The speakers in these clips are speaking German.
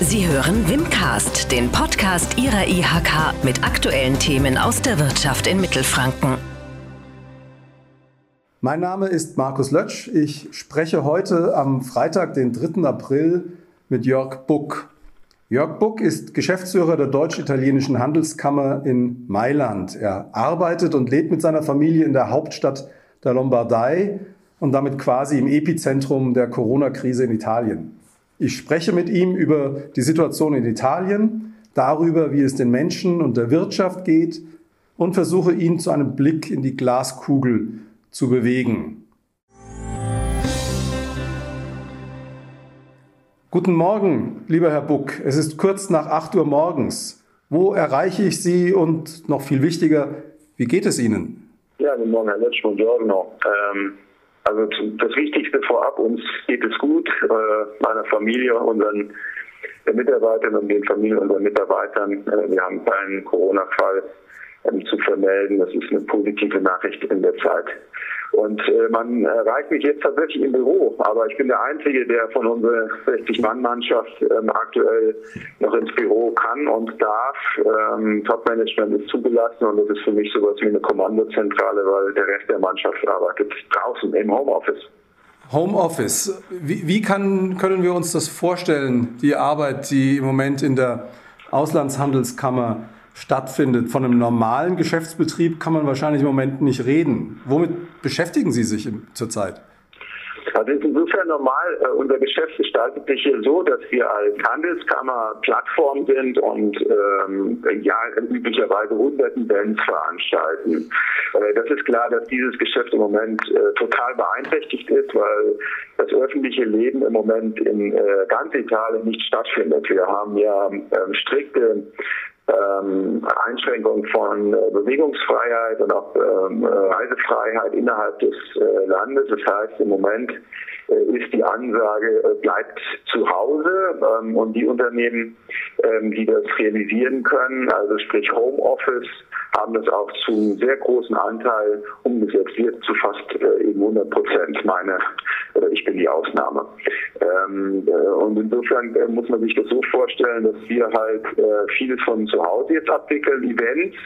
Sie hören Wimcast, den Podcast Ihrer IHK mit aktuellen Themen aus der Wirtschaft in Mittelfranken. Mein Name ist Markus Lötsch. Ich spreche heute am Freitag, den 3. April, mit Jörg Buck. Jörg Buck ist Geschäftsführer der Deutsch-Italienischen Handelskammer in Mailand. Er arbeitet und lebt mit seiner Familie in der Hauptstadt der Lombardei und damit quasi im Epizentrum der Corona-Krise in Italien. Ich spreche mit ihm über die Situation in Italien, darüber, wie es den Menschen und der Wirtschaft geht und versuche ihn zu einem Blick in die Glaskugel zu bewegen. Guten Morgen, lieber Herr Buck. Es ist kurz nach 8 Uhr morgens. Wo erreiche ich Sie und noch viel wichtiger, wie geht es Ihnen? Ja, guten Morgen, Herr Letsch, buongiorno. Ähm, also das Wichtigste vorab, uns geht es gut, äh, meiner Familie, unseren Mitarbeitern und den Familien unserer Mitarbeitern. Äh, wir haben keinen Corona-Fall ähm, zu vermelden. Das ist eine positive Nachricht in der Zeit. Und äh, man erreicht mich jetzt tatsächlich im Büro, aber ich bin der Einzige, der von unserer 60-Mann-Mannschaft ähm, aktuell noch ins Büro kann und darf. Ähm, Top-Management ist zugelassen und das ist für mich sowas wie eine Kommandozentrale, weil der Rest der Mannschaft arbeitet draußen im Homeoffice. Homeoffice. Wie, wie kann, können wir uns das vorstellen, die Arbeit, die im Moment in der Auslandshandelskammer stattfindet. Von einem normalen Geschäftsbetrieb kann man wahrscheinlich im Moment nicht reden. Womit beschäftigen Sie sich zurzeit? Also ist insofern normal, äh, unser Geschäft gestaltet sich hier so, dass wir als Handelskammer Plattform sind und ähm, ja üblicherweise hunderten Events veranstalten. Äh, das ist klar, dass dieses Geschäft im Moment äh, total beeinträchtigt ist, weil das öffentliche Leben im Moment in äh, ganz Italien nicht stattfindet. Wir haben ja ähm, strikte Einschränkung von äh, Bewegungsfreiheit und auch ähm, Reisefreiheit innerhalb des äh, Landes. Das heißt, im Moment äh, ist die Ansage, äh, bleibt zu Hause ähm, und die Unternehmen, ähm, die das realisieren können, also sprich Homeoffice, haben das auch zu sehr großen Anteil umgesetzt, wird zu fast äh, eben 100 Prozent. Meine, ich bin die Ausnahme. Ähm, äh, und insofern muss man sich das so vorstellen, dass wir halt vieles von zu Hause jetzt abwickeln. Events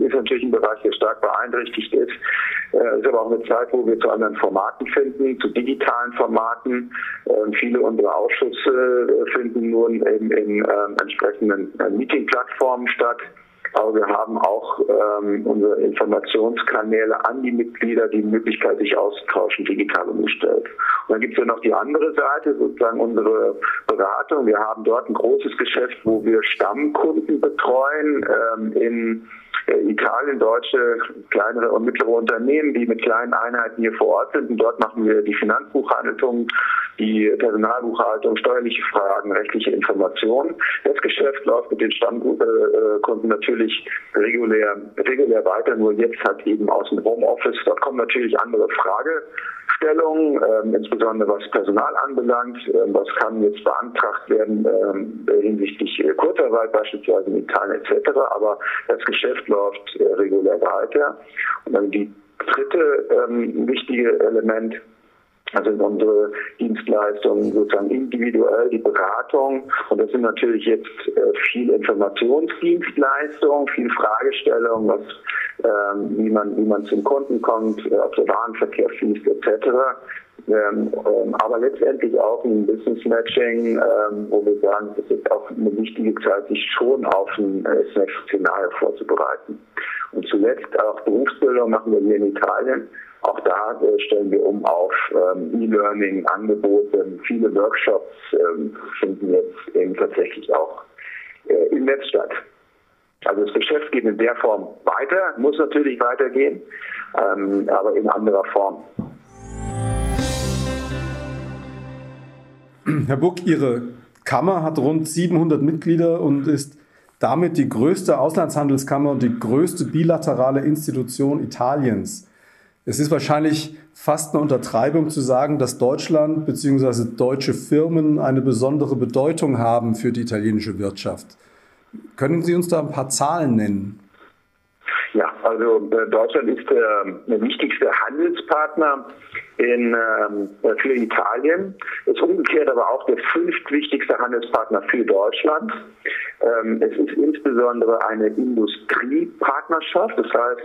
ist natürlich ein Bereich, der stark beeinträchtigt ist. Ist aber auch eine Zeit, wo wir zu anderen Formaten finden, zu digitalen Formaten. Äh, viele unserer Ausschüsse äh, finden nun in, in äh, entsprechenden Meeting-Plattformen statt. Aber wir haben auch ähm, unsere Informationskanäle an die Mitglieder die Möglichkeit, sich auszutauschen, digital umgestellt. Und dann gibt es ja noch die andere Seite, sozusagen unsere Beratung. Wir haben dort ein großes Geschäft, wo wir Stammkunden betreuen ähm, in äh, Italien deutsche kleinere und mittlere Unternehmen, die mit kleinen Einheiten hier vor Ort sind. Und dort machen wir die Finanzbuchhaltung, die Personalbuchhaltung, steuerliche Fragen, rechtliche Informationen. Das Geschäft läuft mit den Stammkunden natürlich regulär, regulär weiter, nur jetzt halt eben aus dem Homeoffice. Dort kommen natürlich andere Frage, Stellung, ähm, insbesondere was Personal anbelangt. Ähm, was kann jetzt beantragt werden ähm, hinsichtlich äh, Kurzarbeit beispielsweise in Italien etc. Aber das Geschäft läuft äh, regulär weiter. Und dann die dritte ähm, wichtige Element also unsere Dienstleistungen sozusagen individuell, die Beratung. Und das sind natürlich jetzt äh, viel Informationsdienstleistung, viel Fragestellung, was, ähm, wie man, wie man zum Kunden kommt, äh, ob der Warenverkehr fließt, etc. Ähm, ähm, aber letztendlich auch ein Business Matching, ähm, wo wir sagen, es ist auch eine wichtige Zeit, sich schon auf ein äh, Szenario vorzubereiten. Und zuletzt auch Berufsbildung machen wir hier in Italien. Auch da äh, stellen wir um auf ähm, E-Learning-Angebote. Viele Workshops ähm, finden jetzt eben tatsächlich auch äh, im Netz statt. Also das Geschäft geht in der Form weiter, muss natürlich weitergehen, aber in anderer Form. Herr Buck, Ihre Kammer hat rund 700 Mitglieder und ist damit die größte Auslandshandelskammer und die größte bilaterale Institution Italiens. Es ist wahrscheinlich fast eine Untertreibung zu sagen, dass Deutschland bzw. deutsche Firmen eine besondere Bedeutung haben für die italienische Wirtschaft. Können Sie uns da ein paar Zahlen nennen? Ja, also äh, Deutschland ist der, der wichtigste Handelspartner in, ähm, für Italien, ist umgekehrt aber auch der fünftwichtigste Handelspartner für Deutschland. Ähm, es ist insbesondere eine Industriepartnerschaft, das heißt,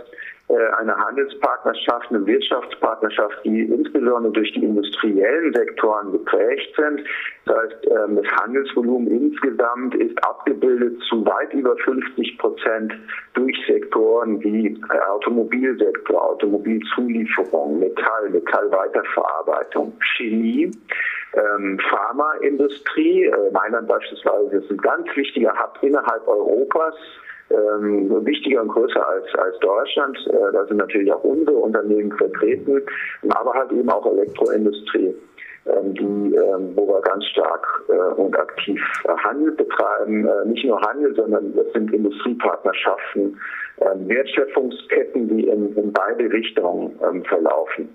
eine Handelspartnerschaft, eine Wirtschaftspartnerschaft, die insbesondere durch die industriellen Sektoren geprägt sind. Das heißt, ähm, das Handelsvolumen insgesamt ist abgebildet zu weit über 50 Prozent durch Sektoren wie äh, Automobilsektor, Automobilzulieferung, Metall, Metallweiterverarbeitung, Chemie, ähm, Pharmaindustrie. Äh, Mailand beispielsweise ist ein ganz wichtiger Hub innerhalb Europas ähm, wichtiger und größer als, als Deutschland. Äh, da sind natürlich auch unsere Unternehmen vertreten, aber halt eben auch Elektroindustrie. Ähm, die, ähm, wo wir ganz stark äh, und aktiv Handel betreiben. Äh, nicht nur Handel, sondern das sind Industriepartnerschaften, ähm, Wertschöpfungsketten, die in, in beide Richtungen verlaufen.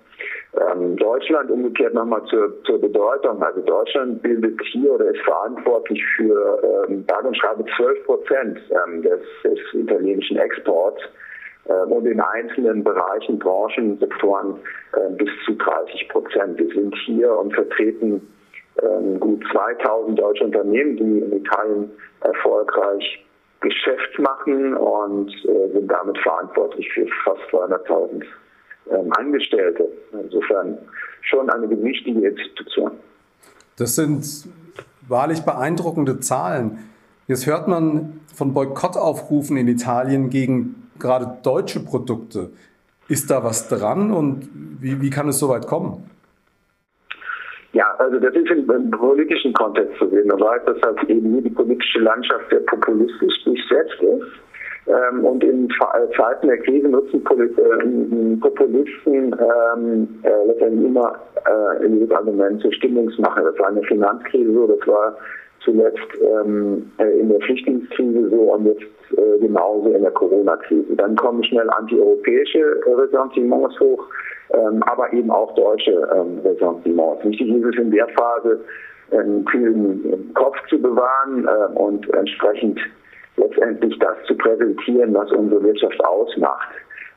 Deutschland umgekehrt nochmal zur, zur Bedeutung. Also Deutschland bildet hier oder ist verantwortlich für, ähm, und schreibe 12 Prozent des, des italienischen Exports. Ähm, und in einzelnen Bereichen, Branchen, Sektoren ähm, bis zu 30 Prozent. Wir sind hier und vertreten ähm, gut 2000 deutsche Unternehmen, die in Italien erfolgreich Geschäft machen und äh, sind damit verantwortlich für fast 200.000 Angestellte. Insofern schon eine wichtige Institution. Das sind wahrlich beeindruckende Zahlen. Jetzt hört man von Boykottaufrufen in Italien gegen gerade deutsche Produkte. Ist da was dran und wie, wie kann es so weit kommen? Ja, also das ist im, politischen Kontext zu sehen. Man weiß, dass halt eben hier die politische Landschaft sehr populistisch durchsetzt ist. Ähm, und in Zeiten der Krise nutzen äh, Populisten ähm, äh, letztendlich immer äh, dieses Argument zur Stimmungsmache. Das war eine Finanzkrise so, das war zuletzt ähm, äh, in der Flüchtlingskrise so und jetzt äh, genauso in der Corona-Krise. Dann kommen schnell antieuropäische Ressentiments hoch, ähm, aber eben auch deutsche ähm, Ressentiments. Wichtig ist es in der Phase, einen kühlen Kopf zu bewahren äh, und entsprechend letztendlich das zu präsentieren, was unsere Wirtschaft ausmacht.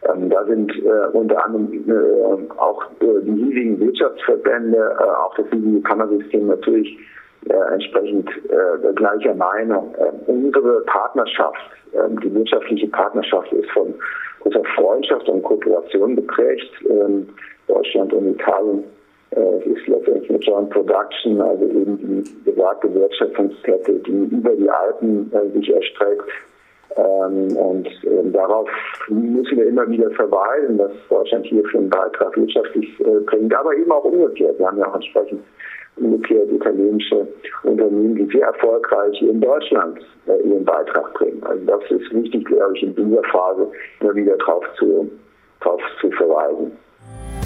Ähm, da sind äh, unter anderem äh, auch äh, die hiesigen Wirtschaftsverbände, äh, auch das hiesige Kammersystem natürlich äh, entsprechend äh, gleicher Meinung. Äh, unsere Partnerschaft, äh, die wirtschaftliche Partnerschaft ist von großer Freundschaft und Kooperation geprägt. Ähm, Deutschland und Italien äh, ist letztendlich eine Joint Production, also eben die besagte Wertschöpfungskette, die über die Alpen äh, sich erstreckt. Ähm, und ähm, darauf müssen wir immer wieder verweisen, dass Deutschland hier für einen Beitrag wirtschaftlich äh, bringt, aber eben auch umgekehrt. Wir haben ja auch entsprechend umgekehrt italienische Unternehmen, die sehr erfolgreich in Deutschland äh, ihren Beitrag bringen. Also das ist wichtig, glaube ich, in dieser Phase immer wieder darauf zu, drauf zu verweisen.